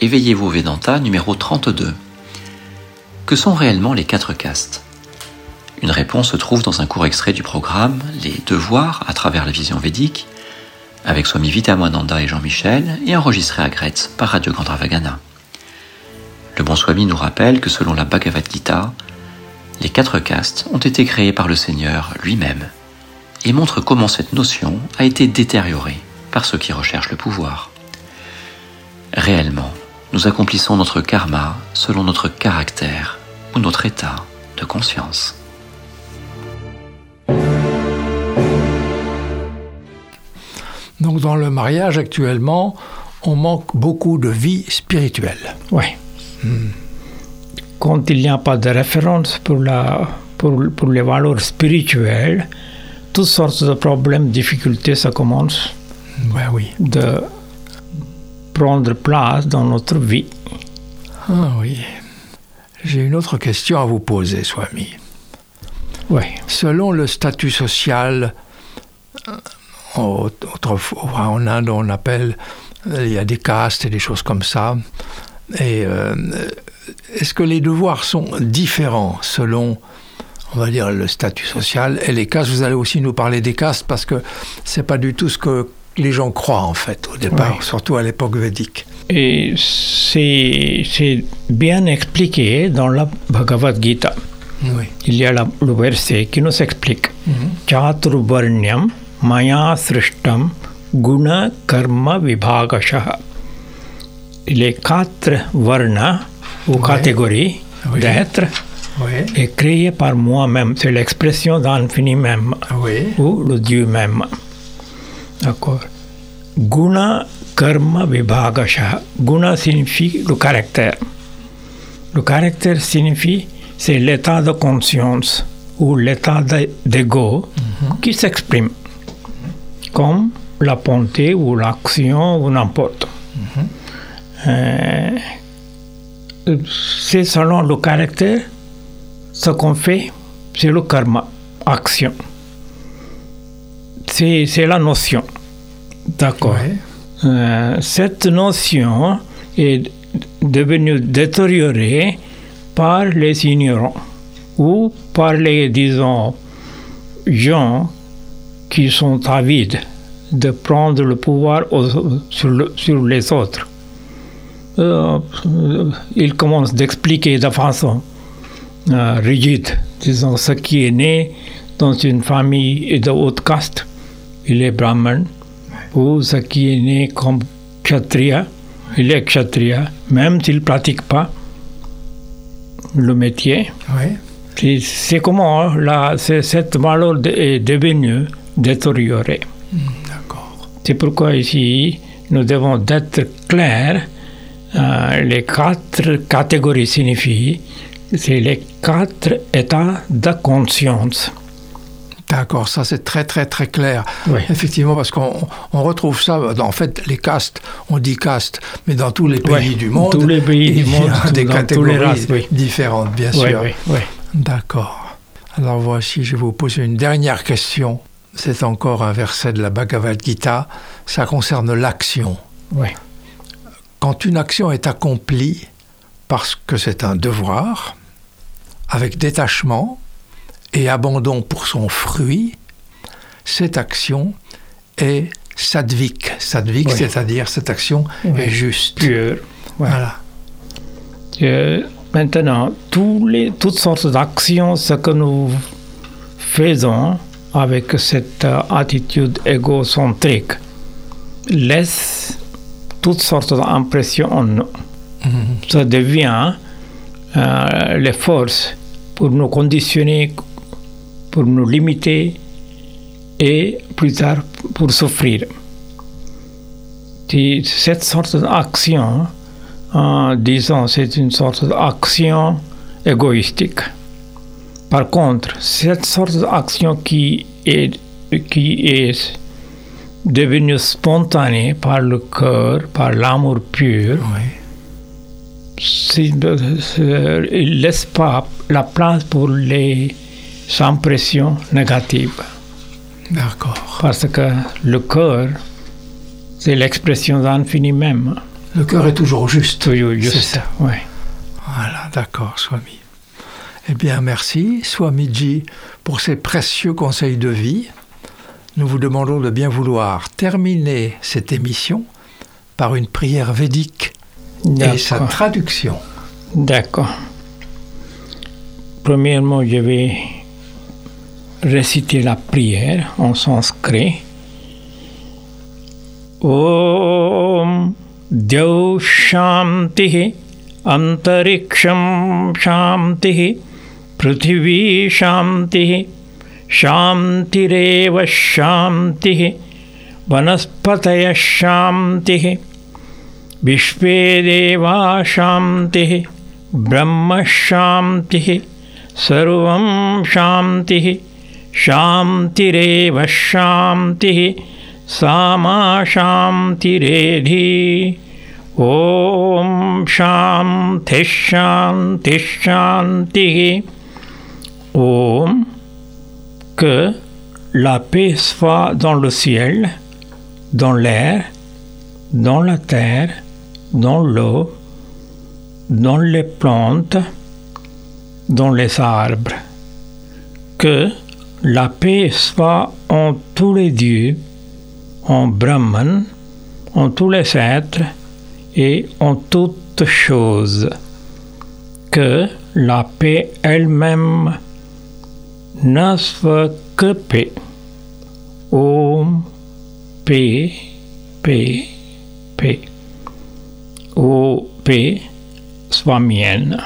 Éveillez-vous Vedanta numéro 32. Que sont réellement les quatre castes? Une réponse se trouve dans un court extrait du programme Les Devoirs à travers la vision védique, avec Swami Vitamananda et Jean-Michel, et enregistré à Gretz par Radio Gandravagana. Le bon Swami nous rappelle que selon la Bhagavad Gita, les quatre castes ont été créées par le Seigneur lui-même et montre comment cette notion a été détériorée par ceux qui recherchent le pouvoir. Réellement, nous accomplissons notre karma selon notre caractère ou notre état de conscience. Donc dans le mariage actuellement, on manque beaucoup de vie spirituelle. Oui. Quand il n'y a pas de référence pour, la, pour, pour les valeurs spirituelles, toutes sortes de problèmes, difficultés, ça commence Ouais, oui. de prendre place dans notre vie. Ah oui. J'ai une autre question à vous poser, Swami. Oui. Selon le statut social, euh, au- autrefois en Inde, on appelle, il y a des castes et des choses comme ça. Et euh, est-ce que les devoirs sont différents selon, on va dire, le statut social? Et les castes Vous allez aussi nous parler des castes parce que c'est pas du tout ce que les gens croient en fait au départ, Oui. surtout à l'époque védique. Et c'est bien expliqué dans la Bhagavad Gita. Oui. Il y a la- le verset qui nous explique Chaturvarnyam maya srishtam guna karma vibhagasha. Les quatre varnas ou catégories Oui. d'être Oui. est créé par moi-même. C'est l'expression d'infini même Oui. ou le Dieu même. D'accord. Guna karma vibhagasha. Guna signifie le caractère. Le caractère signifie c'est l'état de conscience ou l'état de- d'ego qui s'exprime comme la bonté ou l'action ou n'importe. Euh, c'est selon le caractère ce qu'on fait, c'est le karma, action. C'est c'est la notion. D'accord. Ouais. Euh, cette notion est devenue détériorée par les ignorants ou par les, disons, gens qui sont avides de prendre le pouvoir au- sur, le- sur les autres. Euh, euh, ils commencent d'expliquer de façon euh, rigide, disons, ce qui est né dans une famille de haute caste, il est brahman, ou ce qui est né comme kshatriya, il est kshatriya, même s'il ne pratique pas le métier. Oui. C'est- comment la, cette valeur est devenue détériorée. D'accord. C'est pourquoi ici, nous devons être clairs. Euh, les quatre catégories signifient, c'est les quatre états de conscience. D'accord, ça c'est très très très clair. Oui. Effectivement, parce qu'on on retrouve ça, en fait, les castes, on dit castes, mais dans tous les pays du monde. tous les pays il du y a monde, des catégories les races, oui. différentes, bien sûr. D'accord. Alors voici, je vais vous poser une dernière question. C'est encore un verset de la Bhagavad Gita. Ça concerne l'action. oui. Quand une action est accomplie parce que c'est un devoir, avec détachement et abandon pour son fruit, cette action est sadvik. Sadvik, Oui. c'est-à-dire cette action Oui. est juste. Pur. Ouais. Voilà. Euh, maintenant, tous les, toutes sortes d'actions, ce que nous faisons avec cette euh, attitude égocentrique, laisse toutes sortes d'impressions en nous. Ça devient euh, les forces pour nous conditionner, pour nous limiter et plus tard pour souffrir. Et cette sorte d'action, en disant c'est une sorte d'action égoïstique. Par contre, cette sorte d'action qui est, qui est devenue spontanée par le cœur, par l'amour pur, Oui. c'est- c'est- il ne laisse pas la place pour les impressions négatives. D'accord. Parce que le cœur, c'est l'expression d'infini même. Le cœur est toujours juste. Toujours juste. Ça. Oui. Voilà, d'accord, Swami. Eh bien, merci, Swamiji, pour ces précieux conseils de vie. Nous vous demandons de bien vouloir terminer cette émission par une prière védique et sa traduction. D'accord. Premièrement, je vais réciter la prière en sanskrit. Om Dyav Shanti Antariksham Shanti Prithvi Shanti Shantireva Shanti Vanaspataya Shanti विश्वे देवा शान्तिः ब्रह्मशान्तिः सर्वं शान्तिः शान्तिरेव शान्तिः सा मा शान्तिरेधि ॐ शान्तिः शान्तिः शान्तिः ॐ que la paix soit dans le ciel, dans l'air, dans la terre, dans l'eau, dans les plantes, dans les arbres. Que la paix soit en tous les dieux, en Brahman, en tous les êtres et en toutes choses. Que la paix elle-même ne soit que paix. Om, paix, paix, paix. Ô paix, sois mienne.